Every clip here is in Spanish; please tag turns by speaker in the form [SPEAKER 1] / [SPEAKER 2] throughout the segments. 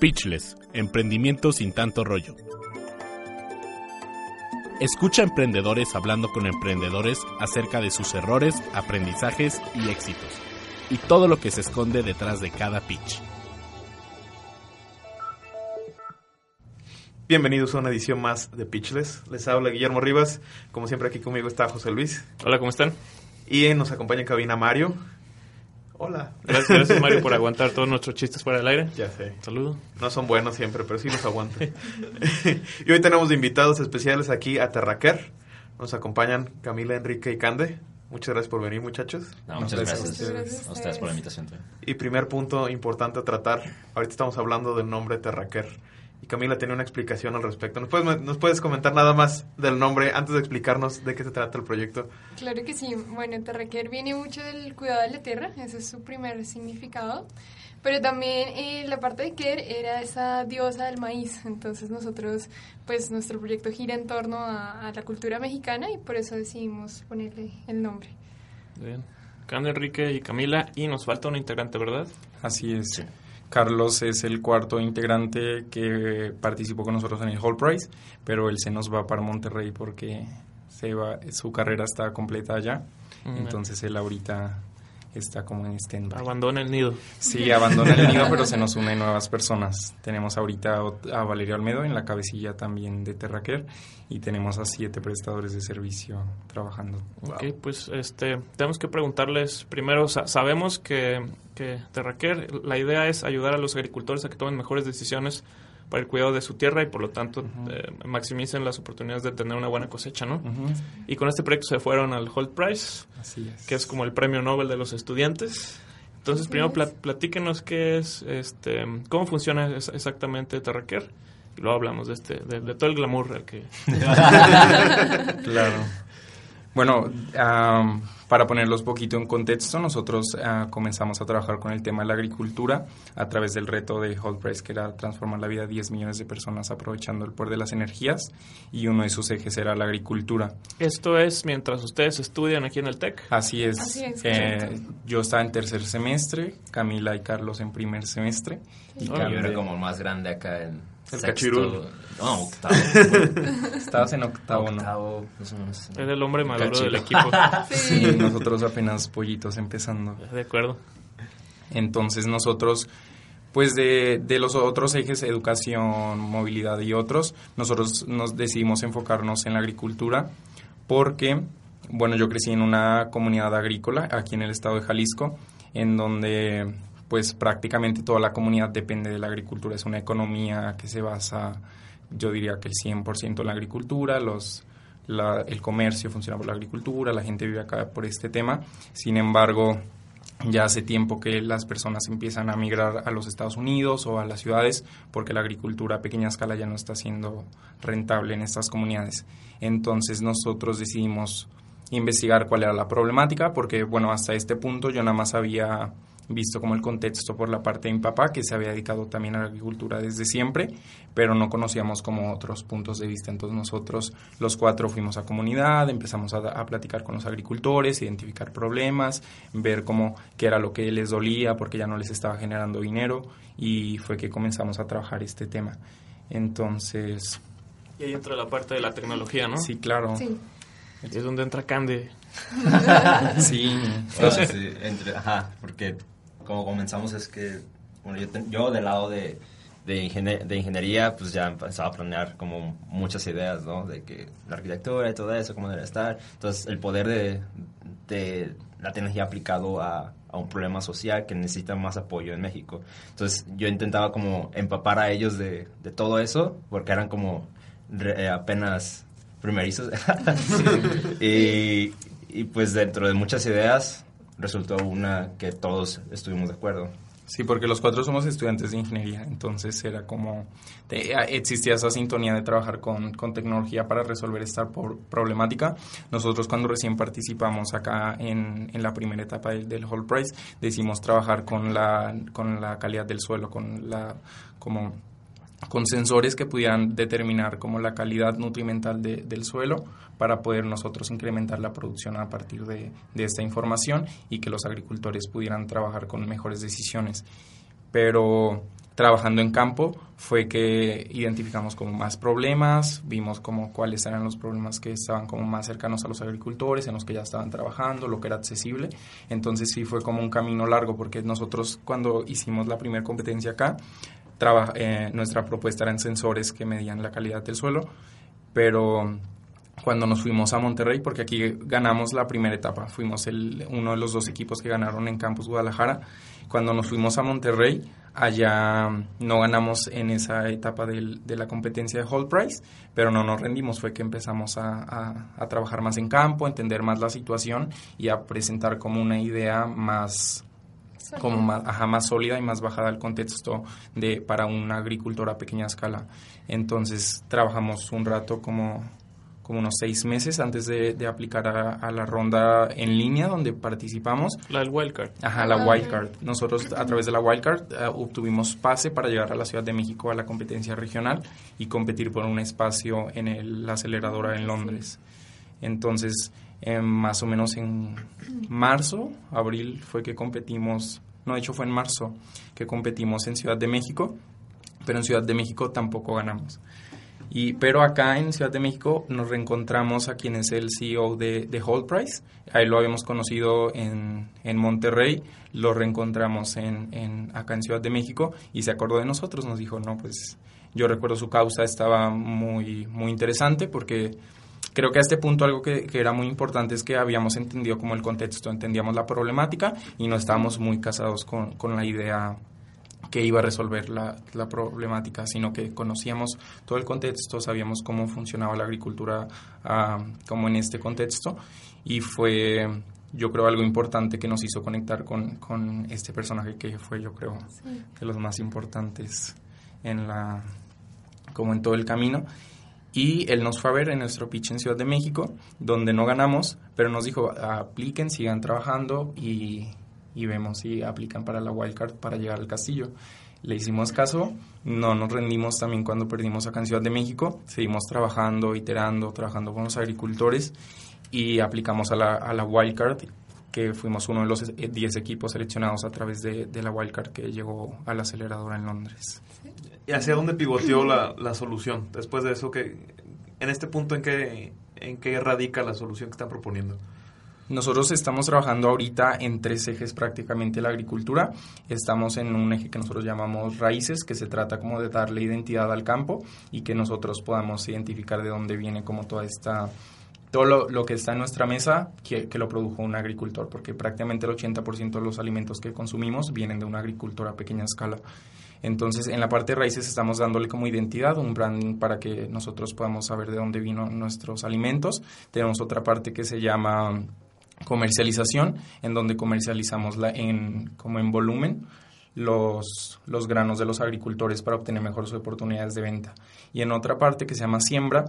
[SPEAKER 1] Pitchless, emprendimiento sin tanto rollo. Escucha emprendedores hablando con emprendedores acerca de sus errores, aprendizajes y éxitos, y todo lo que se esconde detrás de cada pitch.
[SPEAKER 2] Bienvenidos a una edición más de Pitchless. Les habla Guillermo Rivas. Como siempre aquí conmigo está José Luis.
[SPEAKER 3] Hola, ¿cómo están?
[SPEAKER 2] Y nos acompaña en cabina Mario. Hola.
[SPEAKER 3] Gracias, gracias, Mario por aguantar todos nuestros chistes fuera del aire.
[SPEAKER 2] Ya sé.
[SPEAKER 3] Saludo.
[SPEAKER 2] No son buenos siempre, pero sí los aguantan. y hoy tenemos invitados especiales aquí a Terraquer. Nos acompañan Camila, Enrique y Cande. Muchas gracias por venir, muchachos.
[SPEAKER 4] No, muchas
[SPEAKER 2] Gracias
[SPEAKER 4] gracias,
[SPEAKER 2] a
[SPEAKER 5] ustedes.
[SPEAKER 4] a ustedes por la invitación.
[SPEAKER 2] Y primer punto importante a tratar. Ahorita estamos hablando del nombre Terraquer. Y Camila tenía una explicación al respecto. ¿Nos puedes, ¿Nos puedes comentar nada más del nombre antes de explicarnos de qué se trata el proyecto?
[SPEAKER 5] Claro que sí. Bueno, Terraquer viene mucho del cuidado de la tierra, ese es su primer significado. Pero también eh, la parte de Ker era esa diosa del maíz. Entonces nosotros, pues nuestro proyecto gira en torno a, a la cultura mexicana y por eso decidimos ponerle el nombre.
[SPEAKER 3] Bien. Cande, Enrique y Camila. Y nos falta un integrante, ¿verdad?
[SPEAKER 6] Así es. Carlos es el cuarto integrante que participó con nosotros en el Hall Prize, pero él se nos va para Monterrey porque se va, su carrera está completa allá.
[SPEAKER 3] Mm,
[SPEAKER 6] Entonces él ahorita está como en stand
[SPEAKER 3] Abandona el nido.
[SPEAKER 6] Sí, abandona el nido, pero se nos unen nuevas personas. Tenemos ahorita a Valeria Olmedo en la cabecilla también de Terraquer y tenemos a siete prestadores de servicio trabajando.
[SPEAKER 3] Ok, pues este, tenemos que preguntarles primero, sa- sabemos que, que Terraquer, la idea es ayudar a los agricultores a que tomen mejores decisiones para el cuidado de su tierra y por lo tanto eh, maximicen las oportunidades de tener una buena cosecha, ¿no? Y con este proyecto se fueron al Holt Prize,
[SPEAKER 6] Así es.
[SPEAKER 3] que es como el premio Nobel de los estudiantes. Entonces,
[SPEAKER 5] Así
[SPEAKER 3] primero
[SPEAKER 5] es.
[SPEAKER 3] pla- platíquenos qué es, este, cómo funciona es- exactamente Terraquer y luego hablamos de este, de, de todo el glamour al que
[SPEAKER 6] Claro. Bueno, para ponerlos poquito en contexto, nosotros ah, comenzamos a trabajar con el tema de la agricultura a través del reto de Hold Price, que era transformar la vida de 10 millones de personas aprovechando el poder de las energías, y uno de sus ejes era la agricultura.
[SPEAKER 3] Esto es mientras ustedes estudian aquí en el TEC.
[SPEAKER 6] Así es.
[SPEAKER 5] Así es,
[SPEAKER 6] eh, yo estaba en tercer semestre, Camila y Carlos en primer semestre. Y
[SPEAKER 3] Ah,
[SPEAKER 4] Yo era como el más grande acá en
[SPEAKER 2] El
[SPEAKER 4] sexto-
[SPEAKER 2] cachirul.
[SPEAKER 4] No, octavo.
[SPEAKER 6] Estabas en octavo, ¿no?
[SPEAKER 4] octavo, más o menos.
[SPEAKER 3] Es el hombre maduro
[SPEAKER 6] Cachilo.
[SPEAKER 3] del equipo.
[SPEAKER 6] Sí, nosotros apenas pollitos empezando.
[SPEAKER 3] De acuerdo.
[SPEAKER 6] Entonces nosotros, pues de, de los otros ejes, educación, movilidad y otros, nosotros nos decidimos enfocarnos en la agricultura porque, bueno, yo crecí en una comunidad agrícola aquí en el estado de Jalisco, en donde pues prácticamente toda la comunidad depende de la agricultura. Es una economía que se basa, yo diría que el 100% en la agricultura, los, la- el comercio funciona por la agricultura, la gente vive acá por este tema. Sin embargo, ya hace tiempo que las personas empiezan a migrar a los Estados Unidos o a las ciudades porque la agricultura a pequeña escala ya no está siendo rentable en estas comunidades. Entonces nosotros decidimos investigar cuál era la problemática porque, bueno, hasta este punto yo nada más había visto como el contexto por la parte de mi papá, que se había dedicado también a la agricultura desde siempre, pero no conocíamos como otros puntos de vista. Entonces nosotros los cuatro fuimos a comunidad, empezamos a, a platicar con los agricultores, identificar problemas, ver cómo qué era lo que les dolía, porque ya no les estaba generando dinero, y fue que comenzamos a trabajar este tema. Entonces,
[SPEAKER 3] Y ahí entra la parte de la tecnología, ¿no?
[SPEAKER 6] sí, claro.
[SPEAKER 5] Sí.
[SPEAKER 3] Es donde entra Cande.
[SPEAKER 6] Sí.
[SPEAKER 4] Ah, sí, entre- ajá, porque como comenzamos es que, bueno, yo, yo del lado de, de, de ingeniería, pues ya empezaba a planear como muchas ideas, ¿no? De que la arquitectura y todo eso, cómo debe estar. Entonces, el poder de, de la tecnología aplicado a, a un problema social que necesita más apoyo en México. Entonces, yo intentaba como empapar a ellos de, de todo eso, porque eran como re- eh, apenas primerizos. y, y pues dentro de muchas ideas resultó una que todos estuvimos de acuerdo.
[SPEAKER 6] Sí, porque los cuatro somos estudiantes de ingeniería, entonces era como, te- existía esa sintonía de trabajar con, con tecnología para resolver esta por- problemática. Nosotros cuando recién participamos acá en, en la primera etapa del, del Hall Prize, decidimos trabajar con la, con la calidad del suelo, con la, como con sensores que pudieran determinar como la calidad nutrimental de- del suelo para poder nosotros incrementar la producción a partir de, de esta información y que los agricultores pudieran trabajar con mejores decisiones. Pero trabajando en campo fue que identificamos como más problemas, vimos como cuáles eran los problemas que estaban como más cercanos a los agricultores, en los que ya estaban trabajando, lo que era accesible. Entonces sí fue como un camino largo porque nosotros cuando hicimos la primera competencia acá, eh, nuestra propuesta eran sensores que medían la calidad del suelo, pero cuando nos fuimos a Monterrey, porque aquí ganamos la primera etapa, fuimos el, uno de los dos equipos que ganaron en Campus Guadalajara, cuando nos fuimos a Monterrey, allá no ganamos en esa etapa del, de la competencia de Hall Price, pero no nos rendimos, fue que empezamos a, a, trabajar más en campo, a entender más la situación y a presentar como una idea más como más, ajá, más sólida y más bajada al contexto de para un agricultor a pequeña escala. Entonces trabajamos un rato como como unos seis meses antes de, aplicar a, la ronda en línea donde participamos.
[SPEAKER 3] La del wildcard.
[SPEAKER 6] Ajá, la wildcard. Nosotros a través de la wildcard uh, obtuvimos pase para llegar a la Ciudad de México a la competencia regional y competir por un espacio en la aceleradora en Londres. Entonces, más o menos en marzo, abril fue que competimos, no, de hecho fue en marzo que competimos en Ciudad de México, pero en Ciudad de México tampoco ganamos. Y, pero acá en Ciudad de México nos reencontramos a quien es el CEO de, de Whole Price. Ahí lo habíamos conocido en, en Monterrey, lo reencontramos en, en, acá en Ciudad de México y se acordó de nosotros. Nos dijo, no, pues yo recuerdo su causa, estaba muy, muy interesante porque creo que a este punto algo que, que, era muy importante es que habíamos entendido como el contexto, entendíamos la problemática y no estábamos muy casados con, con la idea que iba a resolver la, la, problemática, sino que conocíamos todo el contexto, sabíamos cómo funcionaba la agricultura uh, como en este contexto. Y fue yo creo algo importante que nos hizo conectar con, con este personaje que fue yo creo de los más importantes en la como en todo el camino y él nos fue a ver en nuestro pitch en Ciudad de México donde no ganamos pero nos dijo apliquen sigan trabajando y y vemos si aplican para la wildcard para llegar al castillo. Le hicimos caso, no nos rendimos también cuando perdimos acá en Ciudad de México, seguimos trabajando, iterando, trabajando con los agricultores y aplicamos a la, a la wildcard, que fuimos uno de los 10 equipos seleccionados a través de, de la wildcard que llegó a la aceleradora en Londres.
[SPEAKER 2] ¿Y hacia dónde pivoteó la, la solución? Después de eso, que en este punto, ¿en qué, ¿en qué radica la solución que están proponiendo?
[SPEAKER 6] Nosotros estamos trabajando ahorita en tres ejes prácticamente la agricultura. Estamos en un eje que nosotros llamamos raíces, que se trata como de darle identidad al campo y que nosotros podamos identificar de dónde viene como toda esta todo lo, que está en nuestra mesa que, que, lo produjo un agricultor, porque prácticamente el 80% de los alimentos que consumimos vienen de un agricultor a pequeña escala. Entonces, en la parte de raíces estamos dándole como identidad, un branding para que nosotros podamos saber de dónde vino nuestros alimentos. Tenemos otra parte que se llama comercialización, en donde comercializamos la, en, como en volumen los, los granos de los agricultores para obtener mejores oportunidades de venta. Y en otra parte que se llama siembra,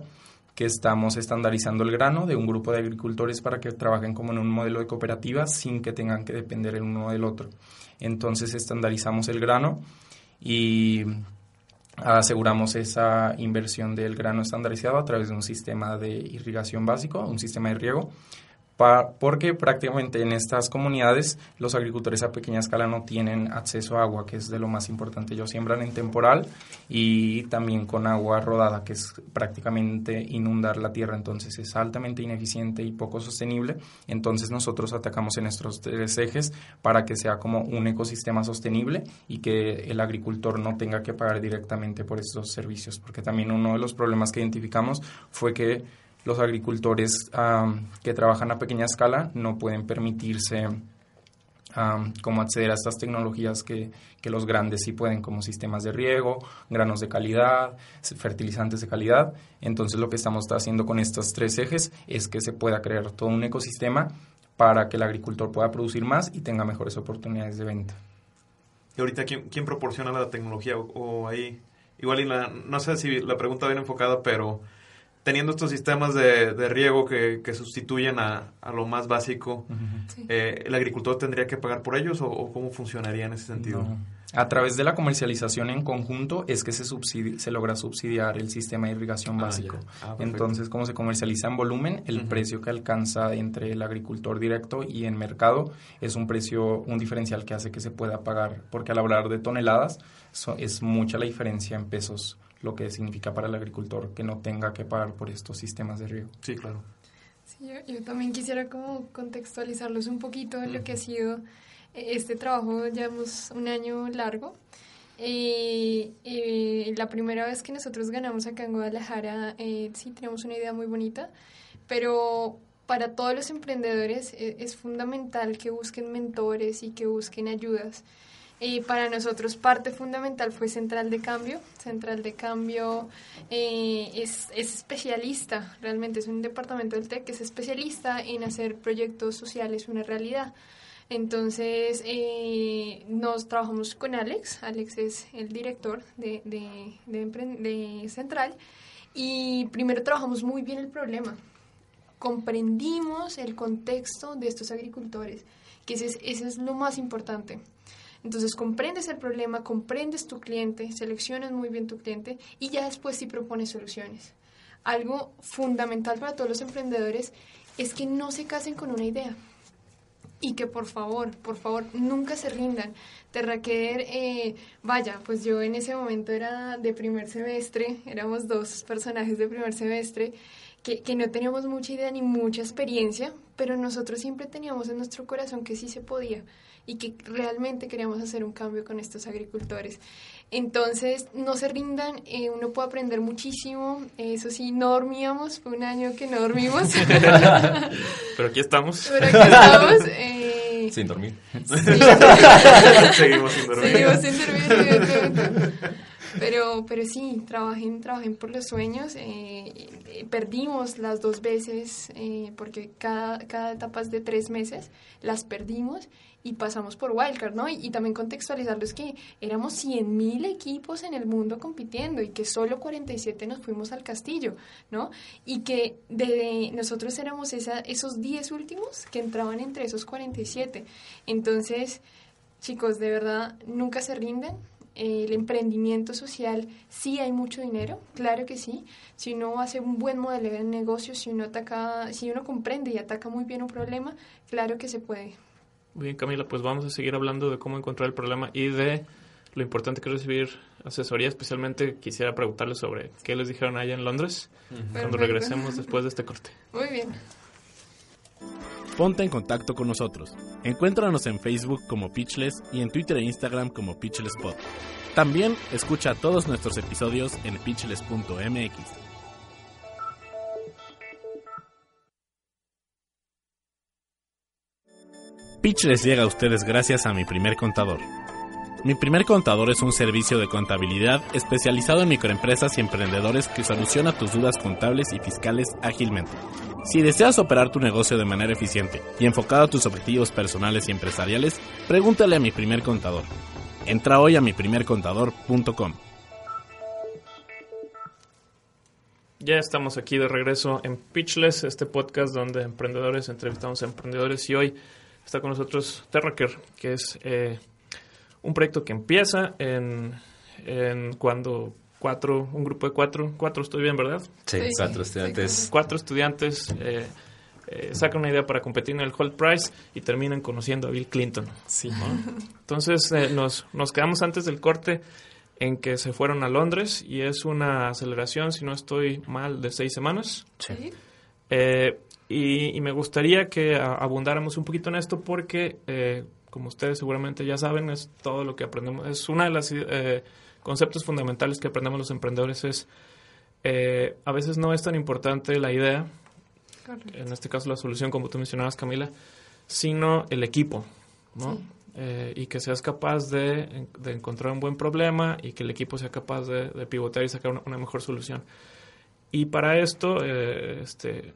[SPEAKER 6] que estamos estandarizando el grano de un grupo de agricultores para que trabajen como en un modelo de cooperativa sin que tengan que depender el uno del otro. Entonces estandarizamos el grano y aseguramos esa inversión del grano estandarizado a través de un sistema de irrigación básico, un sistema de riego porque prácticamente en estas comunidades los agricultores a pequeña escala no tienen acceso a agua, que es de lo más importante. Ellos siembran en temporal y también con agua rodada, que es prácticamente inundar la tierra, entonces es altamente ineficiente y poco sostenible. Entonces nosotros atacamos en estos tres ejes para que sea como un ecosistema sostenible y que el agricultor no tenga que pagar directamente por estos servicios, porque también uno de los problemas que identificamos fue que los agricultores que trabajan a pequeña escala no pueden permitirse como acceder a estas tecnologías que, que, los grandes sí pueden, como sistemas de riego, granos de calidad, fertilizantes de calidad. Entonces lo que estamos haciendo con estos tres ejes es que se pueda crear todo un ecosistema para que el agricultor pueda producir más y tenga mejores oportunidades de venta.
[SPEAKER 2] ¿Y ahorita quién, quién proporciona la tecnología? O, ahí, igual y la, no sé si la pregunta viene enfocada, pero teniendo estos sistemas de, de riego que, que sustituyen a, a, lo más básico,
[SPEAKER 5] Sí.
[SPEAKER 2] eh, ¿el agricultor tendría que pagar por ellos o, o cómo funcionaría en ese sentido?
[SPEAKER 6] No. A través de la comercialización en conjunto es que se, subsidi- se logra subsidiar el sistema de irrigación
[SPEAKER 2] Ah,
[SPEAKER 6] básico.
[SPEAKER 2] Ah.
[SPEAKER 6] Entonces, como se comercializa en volumen, el precio que alcanza entre el agricultor directo y en mercado es un precio, un diferencial que hace que se pueda pagar, porque al hablar de toneladas so- es mucha la diferencia en pesos, lo que significa para el agricultor que no tenga que pagar por estos sistemas de riego.
[SPEAKER 2] Sí, claro.
[SPEAKER 5] Sí, yo, yo también quisiera como contextualizarlos un poquito en lo que ha sido eh, este trabajo, llevamos un año largo. Eh, eh, la primera vez que nosotros ganamos acá en Guadalajara, eh, sí, teníamos una idea muy bonita, pero para todos los emprendedores eh, es fundamental que busquen mentores y que busquen ayudas. Eh, para nosotros parte fundamental fue Central de Cambio. Central de Cambio eh, es, es especialista, realmente es un departamento del TEC que es especialista en hacer proyectos sociales una realidad. Entonces, eh, nos trabajamos con Alex. Alex es el director de, de, de Central. Y primero trabajamos muy bien el problema. Comprendimos el contexto de estos agricultores, que ese es, ese es lo más importante. Entonces comprendes el problema, comprendes tu cliente, seleccionas muy bien tu cliente y ya después sí propones soluciones. Algo fundamental para todos los emprendedores es que no se casen con una idea y que por favor, por favor, nunca se rindan. Terraquer, eh, vaya, pues yo en ese momento era de primer semestre, éramos dos personajes de primer semestre que, que no teníamos mucha idea ni mucha experiencia, pero nosotros siempre teníamos en nuestro corazón que sí se podía y que realmente queríamos hacer un cambio con estos agricultores. Entonces, no se rindan, eh, uno puede aprender muchísimo, eso sí, no dormíamos, fue un año que no dormimos,
[SPEAKER 3] Pero aquí estamos.
[SPEAKER 5] pero aquí estamos. eh,
[SPEAKER 4] Sin dormir.
[SPEAKER 5] sí.
[SPEAKER 2] Seguimos sin dormir.
[SPEAKER 5] Seguimos sin dormir. Pero, pero sí, trabajen, trabajen por los sueños. eh, eh, perdimos las dos veces, eh, porque cada, cada etapa es de tres meses, las perdimos y pasamos por Wildcard, ¿no? Y, y también contextualizarlos que éramos 100.000 equipos en el mundo compitiendo y que solo 47 nos fuimos al castillo, ¿no? Y que de, nosotros éramos esa, esos 10 últimos que entraban entre esos 47. Entonces, chicos, de verdad, nunca se rinden. El emprendimiento social, sí hay mucho dinero, claro que sí. Si uno hace un buen modelo de negocio, si uno ataca, si uno comprende y ataca muy bien un problema, claro que se puede.
[SPEAKER 3] Muy bien, Camila, pues vamos a seguir hablando de cómo encontrar el problema y de lo importante que es recibir asesoría. Especialmente quisiera preguntarles sobre qué les dijeron allá en Londres cuando regresemos después de este corte.
[SPEAKER 5] Muy bien.
[SPEAKER 1] Ponte en contacto con nosotros. Encuéntranos en Facebook como Pitchless y en Twitter e Instagram como PitchlessPod. También escucha todos nuestros episodios en pitchless.mx. Pitchless llega a ustedes gracias a mi primer contador. Mi primer contador es un servicio de contabilidad especializado en microempresas y emprendedores que soluciona tus dudas contables y fiscales ágilmente. Si deseas operar tu negocio de manera eficiente y enfocado a tus objetivos personales y empresariales, pregúntale a mi primer contador. Entra hoy a miprimercontador.com.
[SPEAKER 3] Ya estamos aquí de regreso en Pitchless, este podcast donde emprendedores entrevistamos a emprendedores y hoy está con nosotros Terraker, que es eh, un proyecto que empieza en, en cuando cuatro, un grupo de cuatro, cuatro estoy bien, ¿verdad?
[SPEAKER 4] Sí,
[SPEAKER 5] Sí.
[SPEAKER 4] cuatro estudiantes.
[SPEAKER 3] Cuatro estudiantes eh, eh, sacan una idea para competir en el Holt Prize y terminan conociendo a Bill Clinton.
[SPEAKER 6] Sí.
[SPEAKER 3] Entonces eh, nos, nos quedamos antes del corte en que se fueron a Londres y es una aceleración, si no estoy mal, de seis semanas.
[SPEAKER 5] Sí.
[SPEAKER 3] Eh, y, y me gustaría que abundáramos un poquito en esto porque, eh, como ustedes seguramente ya saben, es todo lo que aprendemos. Es una de los conceptos fundamentales que aprendemos los emprendedores es, eh, a veces no es tan importante la idea,
[SPEAKER 5] Correcto.
[SPEAKER 3] en este caso la solución, como tú mencionabas, Camila, sino el equipo, ¿no?
[SPEAKER 5] Sí.
[SPEAKER 3] Eh, y que seas capaz de, de encontrar un buen problema y que el equipo sea capaz de, de pivotear y sacar una, una mejor solución. Y para esto, eh, este,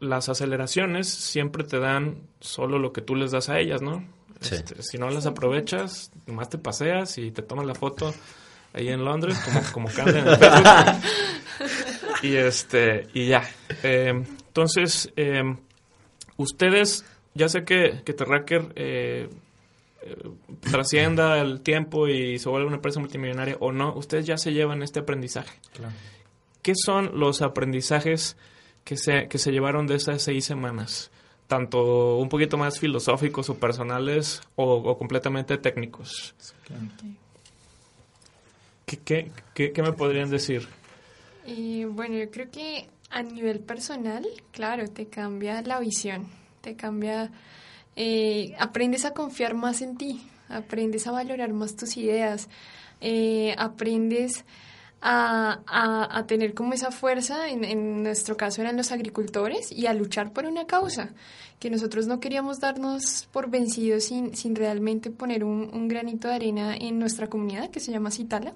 [SPEAKER 3] las aceleraciones siempre te dan solo lo que tú les das a ellas, ¿no?
[SPEAKER 4] Sí.
[SPEAKER 3] Este, si no las aprovechas, nomás te paseas y te tomas la foto ahí en Londres, como, como en el Facebook. y este, y ya. Eh, entonces, eh, ustedes, ya sé que, que Terracker eh, eh, trascienda el tiempo y se vuelve una empresa multimillonaria o no, ustedes ya se llevan este aprendizaje. ¿Qué son los aprendizajes que se, que se llevaron de esas seis semanas? Tanto un poquito más filosóficos o personales o, o completamente técnicos. ¿Qué, qué, qué, qué me podrían decir?
[SPEAKER 5] Y bueno, yo creo que a nivel personal, claro, te cambia la visión, te cambia, eh, aprendes a confiar más en ti, aprendes a valorar más tus ideas, eh, aprendes a, a, a, tener como esa fuerza, en, en, nuestro caso eran los agricultores, y a luchar por una causa, que nosotros no queríamos darnos por vencidos sin, sin realmente poner un, un granito de arena en nuestra comunidad, que se llama Citala.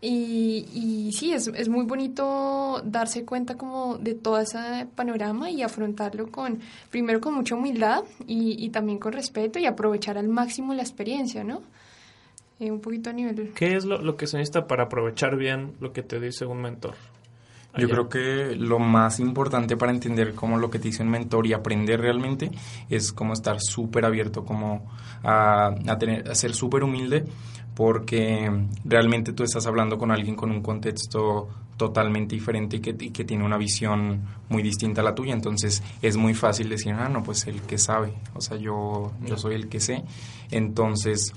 [SPEAKER 5] Y, y, sí, es, es muy bonito darse cuenta como de todo ese panorama y afrontarlo con, primero con mucha humildad y, y también con respeto y aprovechar al máximo la experiencia, ¿no? Eh, un poquito a nivel...
[SPEAKER 3] ¿Qué es lo, lo, que se necesita para aprovechar bien lo que te dice un mentor?
[SPEAKER 6] Allá. Yo creo que lo más importante para entender cómo lo que te dice un mentor y aprender realmente es como estar súper abierto, como a, a, tener, a ser súper humilde porque realmente tú estás hablando con alguien con un contexto totalmente diferente y que, y que, tiene una visión muy distinta a la tuya. Entonces es muy fácil decir, ah, no, pues el que sabe, o sea, yo, yo soy el que sé. Entonces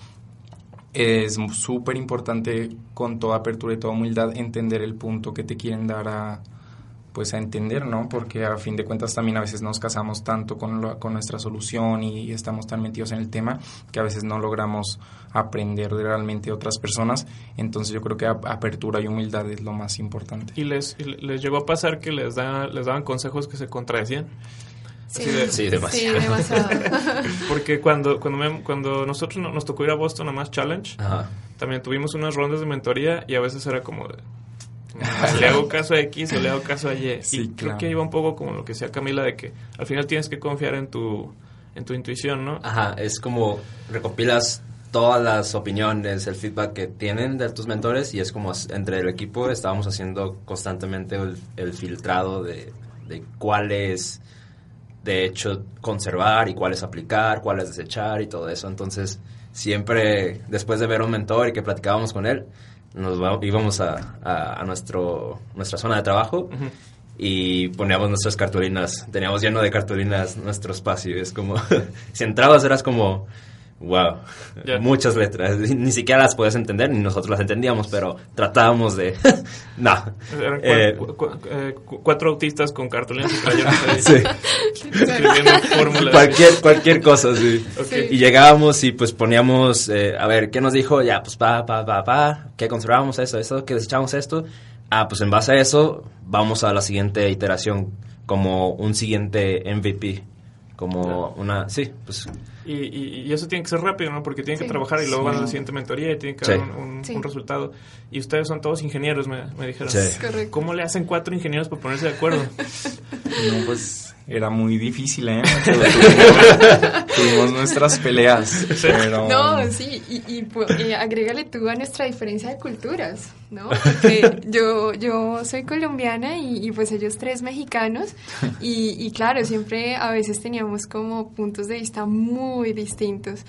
[SPEAKER 6] es súper importante con toda apertura y toda humildad entender el punto que te quieren dar a pues a entender, ¿no? Porque a fin de cuentas también a veces nos casamos tanto con, lo, con nuestra solución y estamos tan metidos en el tema que a veces no logramos aprender de realmente otras personas. Entonces yo creo que apertura y humildad es lo más importante.
[SPEAKER 3] ¿Y les, les llegó a pasar que les, da, les daban consejos que se contradecían?
[SPEAKER 5] Sí,
[SPEAKER 4] de, sí, demasiado.
[SPEAKER 5] Sí, demasiado.
[SPEAKER 3] Porque cuando, cuando, me, cuando nosotros nos tocó ir a Boston a más Challenge,
[SPEAKER 4] Ajá.
[SPEAKER 3] también tuvimos unas rondas de mentoría y a veces era como de, le hago caso a X o le hago caso a Y.
[SPEAKER 6] Sí,
[SPEAKER 3] y
[SPEAKER 6] claro.
[SPEAKER 3] creo que iba un poco como lo que decía Camila de que al final tienes que confiar en tu, en tu intuición, ¿no?
[SPEAKER 4] Ajá, es como recopilas todas las opiniones, el feedback que tienen de tus mentores y es como entre el equipo estábamos haciendo constantemente el, el filtrado de, de cuáles de hecho conservar y cuáles aplicar, cuáles desechar y todo eso. Entonces siempre después de ver a un mentor y que platicábamos con él, nos íbamos a, a, a, nuestro, nuestra zona de trabajo uh -huh. y poníamos nuestras cartulinas. Teníamos lleno de cartulinas nuestro espacio. Es como, si entrabas eras como, wow, yeah. muchas letras. Ni siquiera las podías entender, ni nosotros las entendíamos, pero tratábamos de, no.
[SPEAKER 3] Eran eh, cu cu eh, cu cuatro autistas con cartulinas y crayones
[SPEAKER 4] sí. Escribiendo fórmulas. Cualquier, cualquier cosa, sí. Okay. Y llegábamos y pues poníamos, eh, a ver, ¿qué nos dijo? Ya, pues pa, pa, pa, pa, ¿qué conservamos eso, eso, que desechamos esto? Ah, pues en base a eso, vamos a la siguiente iteración, como un siguiente MVP. Como una, sí, pues
[SPEAKER 3] y, y, y, eso tiene que ser rápido, ¿no? Porque tienen sí. que trabajar y luego sí. van a la siguiente mentoría y tienen que sí. dar un, un, un, resultado. Y ustedes son todos ingenieros, me, me dijeron. ¿Cómo le hacen cuatro ingenieros para ponerse de acuerdo?
[SPEAKER 6] no, pues era muy difícil, ¿eh? tuvimos, tuvimos, nuestras peleas. Pero...
[SPEAKER 5] No, sí, y, y, y, agrégale tú a nuestra diferencia de culturas, ¿no? Porque yo, yo soy colombiana y, y pues ellos tres mexicanos y, claro, siempre a veces teníamos como puntos de vista muy distintos.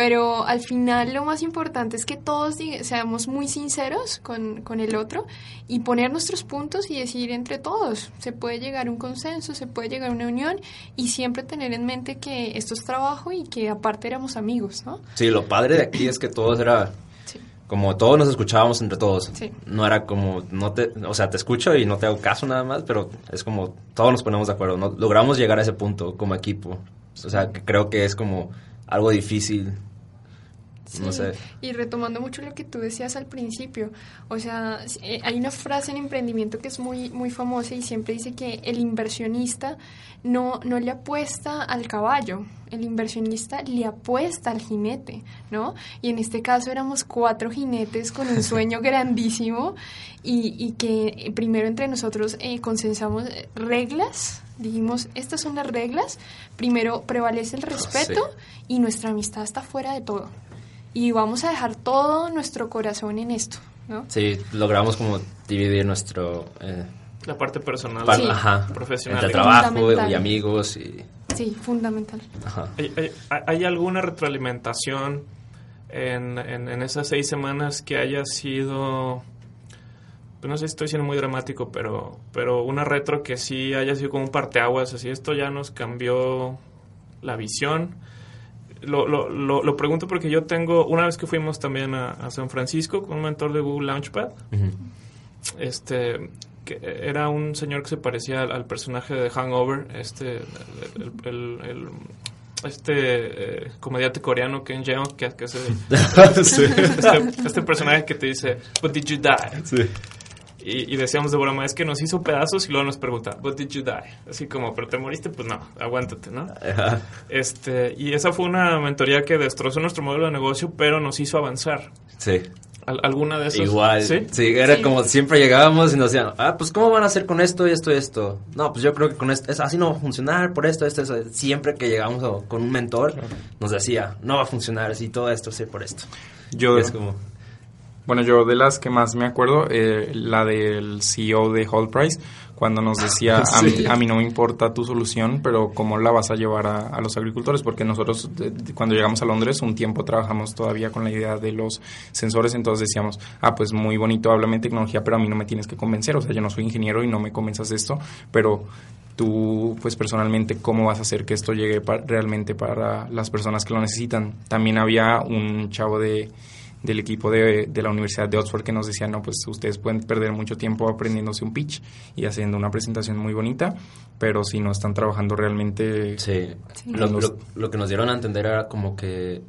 [SPEAKER 5] Pero al final lo más importante es que todos seamos muy sinceros con, con, el otro y poner nuestros puntos y decir entre todos. Se puede llegar a un consenso, se puede llegar a una unión y siempre tener en mente que esto es trabajo y que aparte éramos amigos, ¿no?
[SPEAKER 4] Sí, lo padre de aquí es que todos era... Sí. Como todos nos escuchábamos entre todos.
[SPEAKER 5] Sí.
[SPEAKER 4] No era como, no te, o sea, te escucho y no te hago caso nada más, pero es como todos nos ponemos de acuerdo. ¿no? Logramos llegar a ese punto como equipo. O sea, que creo que es como algo difícil
[SPEAKER 5] Sí,
[SPEAKER 4] no sé.
[SPEAKER 5] Y retomando mucho lo que tú decías al principio, o sea, eh, hay una frase en emprendimiento que es muy, muy famosa y siempre dice que el inversionista no, no le apuesta al caballo, el inversionista le apuesta al jinete, ¿no? Y en este caso éramos cuatro jinetes con un sueño grandísimo y, y, que primero entre nosotros eh, consensamos reglas, dijimos, estas son las reglas, primero prevalece el respeto sí. y nuestra amistad está fuera de todo y vamos a dejar todo nuestro corazón en esto, ¿no?
[SPEAKER 4] Sí, logramos como dividir nuestro... Eh,
[SPEAKER 3] La parte personal,
[SPEAKER 4] Pa-
[SPEAKER 5] Sí.
[SPEAKER 4] Ajá.
[SPEAKER 3] profesional.
[SPEAKER 4] Entre trabajo y amigos y...
[SPEAKER 5] Sí, fundamental.
[SPEAKER 4] Ajá.
[SPEAKER 3] ¿Hay, hay- hay alguna retroalimentación en, en- en esas seis semanas que haya sido, pues no sé si estoy siendo muy dramático, pero, pero una retro que sí haya sido como un parteaguas, así esto ya nos cambió la visión? Lo, lo, lo, lo pregunto porque yo tengo, una vez que fuimos también a, a San Francisco con un mentor de Google Launchpad, este que era un señor que se parecía al, al personaje de Hangover este el, el- el- este eh, comediante coreano Ken Jeong que, que hace este, este personaje que te dice but did you die y, y decíamos de broma es que nos hizo pedazos y luego nos pregunta but did you die así como pero te moriste pues no aguántate no
[SPEAKER 4] Ajá.
[SPEAKER 3] este y esa fue una mentoría que destrozó nuestro modelo de negocio pero nos hizo avanzar
[SPEAKER 4] Sí.
[SPEAKER 3] Al- alguna de esas
[SPEAKER 4] Igual,
[SPEAKER 3] sí
[SPEAKER 4] sí, era
[SPEAKER 5] Sí.
[SPEAKER 4] como siempre llegábamos y nos decían, ah, pues ¿cómo van a hacer con esto y esto y esto? No, pues yo creo que con esto, es- así no va a funcionar, por esto, esto, eso. Siempre que llegamos a- con un mentor, nos decía, no va a funcionar así, todo esto, sí, por esto.
[SPEAKER 6] Yo,
[SPEAKER 4] Y es como,
[SPEAKER 6] Bueno, yo de las que más me acuerdo, eh, la del CEO de Whole Price, cuando nos decía, a, mí, a mí no me importa tu solución, pero ¿cómo la vas a llevar a, a los agricultores? Porque nosotros de- de- cuando llegamos a Londres un tiempo trabajamos todavía con la idea de los sensores, entonces decíamos, ah, pues muy bonito, háblame tecnología, pero a mí no me tienes que convencer, o sea, yo no soy ingeniero y no me convenzas de esto, pero tú, pues personalmente, ¿cómo vas a hacer que esto llegue pa- realmente para las personas que lo necesitan? También había un chavo de del equipo de, de la Universidad de Oxford que nos decía, no, pues ustedes pueden perder mucho tiempo aprendiéndose un pitch y haciendo una presentación muy bonita, pero si no están trabajando realmente...
[SPEAKER 4] sí.
[SPEAKER 5] Sí.
[SPEAKER 4] Lo, lo- lo que nos dieron a entender era como que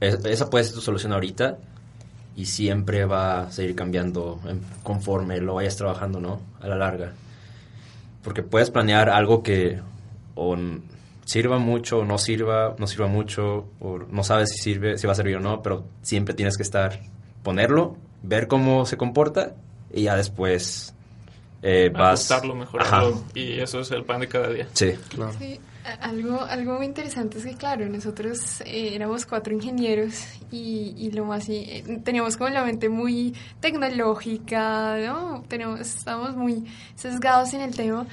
[SPEAKER 4] es- esa puede ser tu solución ahorita y siempre va a seguir cambiando conforme lo vayas trabajando, ¿no? A la larga. Porque puedes planear algo que o sirva mucho o no sirva, no sirva mucho o no sabes si sirve, si va a servir o no, pero siempre tienes que estar, ponerlo, ver cómo se comporta y ya después eh, vas...
[SPEAKER 3] ajustarlo,
[SPEAKER 4] Ajá.
[SPEAKER 3] mejorarlo y eso es el pan de cada día.
[SPEAKER 4] Sí.
[SPEAKER 6] Claro.
[SPEAKER 5] Sí, algo, algo muy interesante es que, claro, nosotros eh, éramos cuatro ingenieros y, y lo más, eh, teníamos como la mente muy tecnológica, ¿no? Tenemos, estábamos muy sesgados en el tema.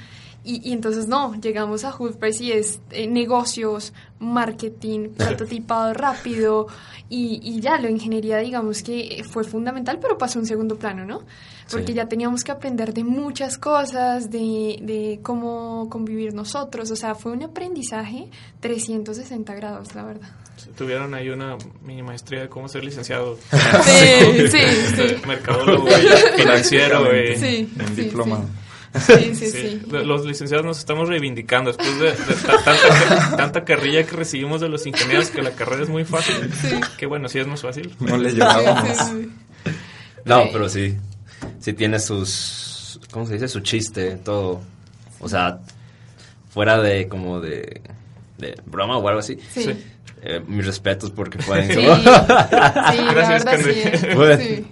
[SPEAKER 5] Y, y entonces no, llegamos a Hoodpress y es eh, negocios, marketing, prototipado rápido y, y ya, la ingeniería digamos que fue fundamental, pero pasó a un segundo plano, ¿no? Porque
[SPEAKER 4] Sí.
[SPEAKER 5] ya teníamos que aprender de muchas cosas, de, de cómo convivir nosotros, o sea, fue un aprendizaje 360 grados, la verdad.
[SPEAKER 3] Tuvieron ahí una mini maestría de cómo ser licenciado.
[SPEAKER 5] Sí, sí, sí.
[SPEAKER 3] Mercadólogo financiero.
[SPEAKER 5] Sí, sí,
[SPEAKER 6] diplomado.
[SPEAKER 5] Sí, sí,
[SPEAKER 3] Sí,
[SPEAKER 5] sí.
[SPEAKER 3] Los licenciados nos estamos reivindicando después de, de ta- tanta, tanta carrilla que recibimos de los ingenieros que la carrera es muy fácil. Que bueno, sí es más fácil.
[SPEAKER 6] No le
[SPEAKER 5] Sí,
[SPEAKER 6] llevábamos.
[SPEAKER 5] sí, sí.
[SPEAKER 4] No,
[SPEAKER 5] Sí.
[SPEAKER 4] pero sí. Sí tiene sus. ¿Cómo se dice? Su chiste, todo. O sea, fuera de como de. de broma o algo así.
[SPEAKER 5] Sí.
[SPEAKER 3] Sí.
[SPEAKER 4] Eh, mis respetos porque pueden.
[SPEAKER 5] Sí, sí,
[SPEAKER 3] Gracias,
[SPEAKER 5] sí.
[SPEAKER 4] Bueno.
[SPEAKER 5] sí.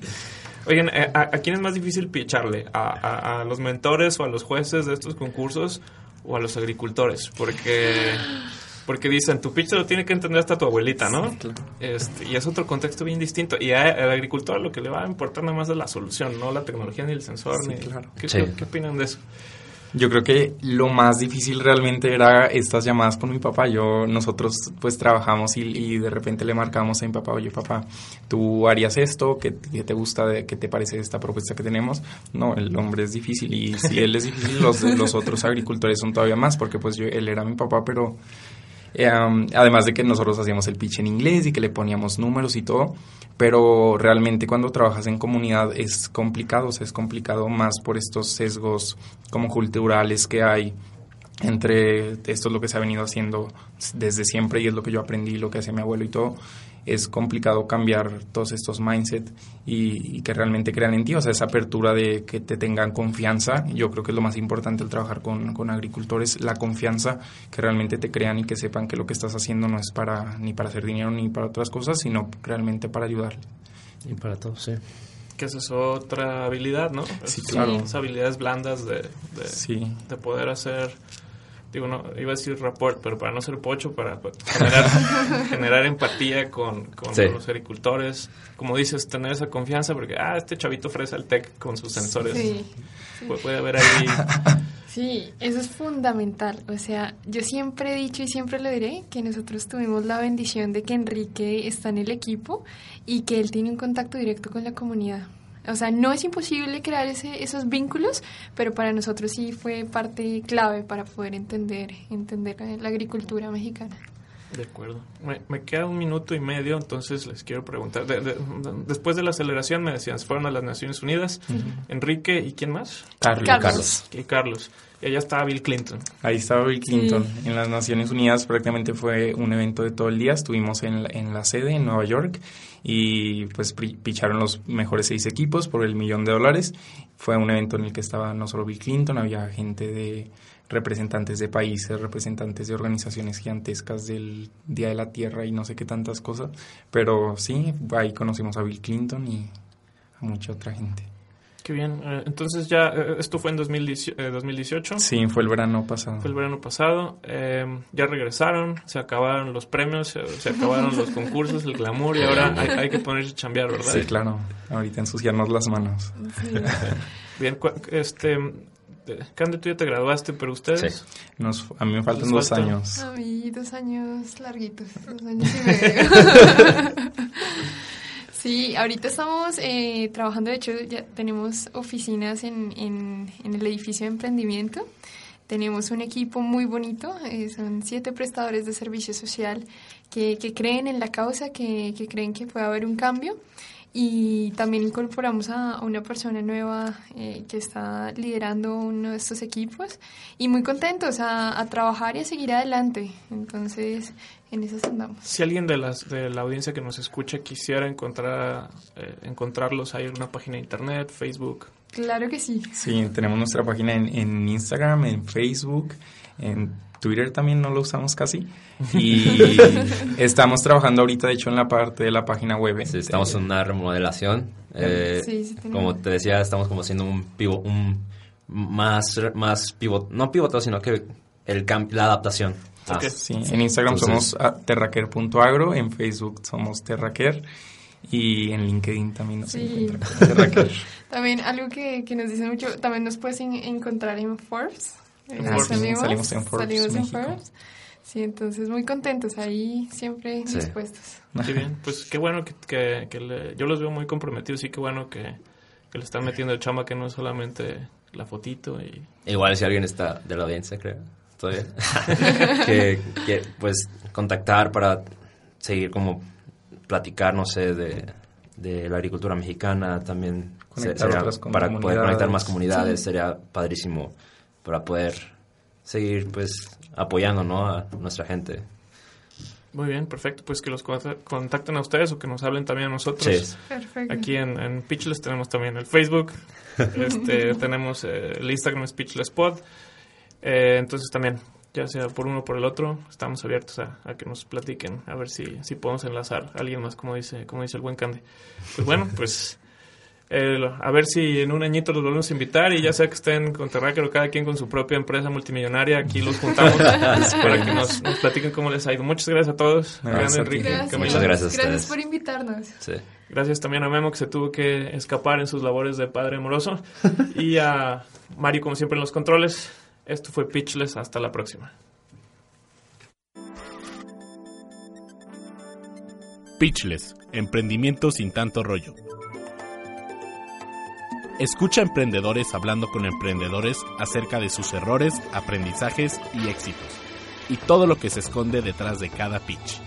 [SPEAKER 3] Oigan, eh, ¿a, a quién es más difícil picharle? ¿A, a- a los mentores o a los jueces de estos concursos o a los agricultores? Porque, porque dicen, tu pitch lo tiene que entender hasta tu abuelita, ¿no? Este, y es otro contexto bien distinto. Y a- al agricultor lo que le va a importar nada más es la solución, no la tecnología ni el sensor.
[SPEAKER 6] Sí,
[SPEAKER 3] ni,
[SPEAKER 6] claro.
[SPEAKER 3] ¿Qué,
[SPEAKER 4] Sí.
[SPEAKER 3] qué- qué opinan de eso?
[SPEAKER 6] Yo creo que lo más difícil realmente era estas llamadas con mi papá. Yo, nosotros pues trabajamos y, y de repente le marcamos a mi papá, oye papá, ¿tú harías esto? ¿Qué, qué te gusta? De, ¿Qué te parece esta propuesta que tenemos? No, el hombre es difícil y si él es difícil, los, los otros agricultores son todavía más porque pues yo, él era mi papá, pero um, además de que nosotros hacíamos el pitch en inglés y que le poníamos números y todo, pero realmente cuando trabajas en comunidad es complicado, o sea, es complicado más por estos sesgos como culturales que hay entre esto es lo que se ha venido haciendo desde siempre y es lo que yo aprendí, lo que hacía mi abuelo y todo, es complicado cambiar todos estos mindset y, y que realmente crean en ti, o sea, esa apertura de que te tengan confianza, yo creo que es lo más importante al trabajar con, con agricultores, la confianza, que realmente te crean y que sepan que lo que estás haciendo no es para ni para hacer dinero ni para otras cosas, sino realmente para ayudarles.
[SPEAKER 4] Y para todos, sí.
[SPEAKER 3] Que esa es otra habilidad, ¿no?
[SPEAKER 6] Sí, claro.
[SPEAKER 3] Esas habilidades blandas de, de,
[SPEAKER 6] Sí.
[SPEAKER 3] de poder hacer digo, no, iba a decir rapport, pero para no ser pocho, para generar, generar empatía con, con,
[SPEAKER 4] Sí.
[SPEAKER 3] los agricultores. Como dices, tener esa confianza, porque, ah, este chavito ofrece el tech con sus sensores.
[SPEAKER 5] Sí.
[SPEAKER 3] Pu- Puede haber ahí.
[SPEAKER 5] Sí, eso es fundamental. O sea, yo siempre he dicho y siempre lo diré que nosotros tuvimos la bendición de que Enrique está en el equipo y que él tiene un contacto directo con la comunidad. O sea, no es imposible crear ese, esos vínculos, pero para nosotros sí fue parte clave para poder entender, entender la agricultura mexicana.
[SPEAKER 3] De acuerdo. Me, me queda un minuto y medio, entonces les quiero preguntar. De- de- de- después de la aceleración, me decían, se fueron a las Naciones Unidas. Enrique, ¿y quién más?
[SPEAKER 6] Carlos.
[SPEAKER 5] Carlos.
[SPEAKER 3] Y Carlos. Y allá está Bill Clinton.
[SPEAKER 6] Ahí estaba Bill Clinton. En las Naciones Unidas prácticamente fue un evento de todo el día. Estuvimos en la, en la sede en Nueva York y pues picharon los mejores seis equipos por el millón de dólares. Fue un evento en el que estaba no solo Bill Clinton, había gente de representantes de países, representantes de organizaciones gigantescas del Día de la Tierra y no sé qué tantas cosas. Pero sí, ahí conocimos a Bill Clinton y a mucha otra gente.
[SPEAKER 3] Qué bien. Eh, entonces ya, eh, esto fue en 2018. eh, 2018.
[SPEAKER 6] Sí, fue el verano pasado.
[SPEAKER 3] Fue el verano pasado. eh, ya regresaron, se acabaron los premios, se, se acabaron los concursos, el glamour y ahora hay, hay que ponerse a chambear, ¿verdad?
[SPEAKER 6] Sí, claro. Ahorita ensuciarnos las manos.
[SPEAKER 5] Sí.
[SPEAKER 3] Bien, este, eh, Cande, tú ya te graduaste, pero ustedes...
[SPEAKER 4] Sí.
[SPEAKER 6] Nos, a mí me faltan dos
[SPEAKER 3] falta-
[SPEAKER 6] años.
[SPEAKER 5] A mí dos años larguitos, dos años y medio. sí, ahorita estamos eh, trabajando, de hecho ya tenemos oficinas en, en, en el edificio de emprendimiento. Tenemos un equipo muy bonito, eh, son siete prestadores de servicio social que, que creen en la causa, que, que creen que puede haber un cambio. Y también incorporamos a, a una persona nueva eh, que está liderando uno de estos equipos y muy contentos a, a trabajar y a seguir adelante. Entonces, en eso andamos.
[SPEAKER 3] Si alguien de, las, de la audiencia que nos escucha quisiera encontrar, eh, encontrarlos, hay una página de internet, Facebook.
[SPEAKER 5] Claro que sí.
[SPEAKER 6] Sí, tenemos nuestra página en, en Instagram, en Facebook, en Twitter también no lo usamos casi. Y estamos trabajando ahorita, de hecho, en la parte de la página web.
[SPEAKER 4] Sí, estamos en una remodelación. eh,
[SPEAKER 5] Sí, sí, tenemos.
[SPEAKER 4] como te decía, estamos como haciendo un pivo, un más, más pivot, no pivotado, sino que el la adaptación. Ah.
[SPEAKER 6] Sí, en Instagram
[SPEAKER 4] Entonces-
[SPEAKER 6] somos terraquer.agro, en Facebook somos terraquer y en LinkedIn también nos
[SPEAKER 5] Sí.
[SPEAKER 6] encuentran.
[SPEAKER 5] También algo que, que nos dicen mucho, también nos puedes en- encontrar en Forbes.
[SPEAKER 6] Salimos en Forbes,
[SPEAKER 5] Salimos en. Forbes. Sí, entonces muy contentos ahí, siempre
[SPEAKER 4] Sí.
[SPEAKER 5] dispuestos.
[SPEAKER 3] Qué bien, pues qué bueno que, que- que le- yo los veo muy comprometidos y qué bueno que, que le están metiendo el chamba que no es solamente la fotito y...
[SPEAKER 4] Igual si alguien está de la audiencia, creo, todavía, que, que, pues contactar para seguir como platicar, no sé, de, de la agricultura mexicana, también
[SPEAKER 6] Conectar
[SPEAKER 4] sería
[SPEAKER 6] otras con
[SPEAKER 4] para poder conectar más comunidades,
[SPEAKER 5] Sí.
[SPEAKER 4] sería padrísimo para poder seguir pues apoyando, ¿no? a nuestra gente.
[SPEAKER 3] Muy bien, perfecto, pues que los conta- contacten a ustedes o que nos hablen también a nosotros.
[SPEAKER 4] Sí.
[SPEAKER 5] Perfecto.
[SPEAKER 3] Aquí en, en Pitchless tenemos también el Facebook, este, tenemos eh, el Instagram es Pitchless Pod. Eh, entonces también, ya sea por uno o por el otro, estamos abiertos a, a que nos platiquen, a ver si, si podemos enlazar a alguien más, como dice, como dice el buen Cande. Pues bueno, pues eh, a ver si en un añito los volvemos a invitar y ya sea que estén con Terráquero, cada quien con su propia empresa multimillonaria, aquí los juntamos para que nos, nos platiquen cómo les ha ido. Muchas gracias a todos.
[SPEAKER 6] Gracias.
[SPEAKER 3] Enrique.
[SPEAKER 4] Muchas gracias
[SPEAKER 5] Gracias por invitarnos.
[SPEAKER 4] Sí.
[SPEAKER 3] Gracias también a Memo que se tuvo que escapar en sus labores de padre amoroso. y a Mario, como siempre, en los controles. Esto fue Pitchless. Hasta la próxima.
[SPEAKER 1] Pitchless, emprendimiento sin tanto rollo. Escucha a emprendedores hablando con emprendedores acerca de sus errores, aprendizajes y éxitos, y todo lo que se esconde detrás de cada pitch.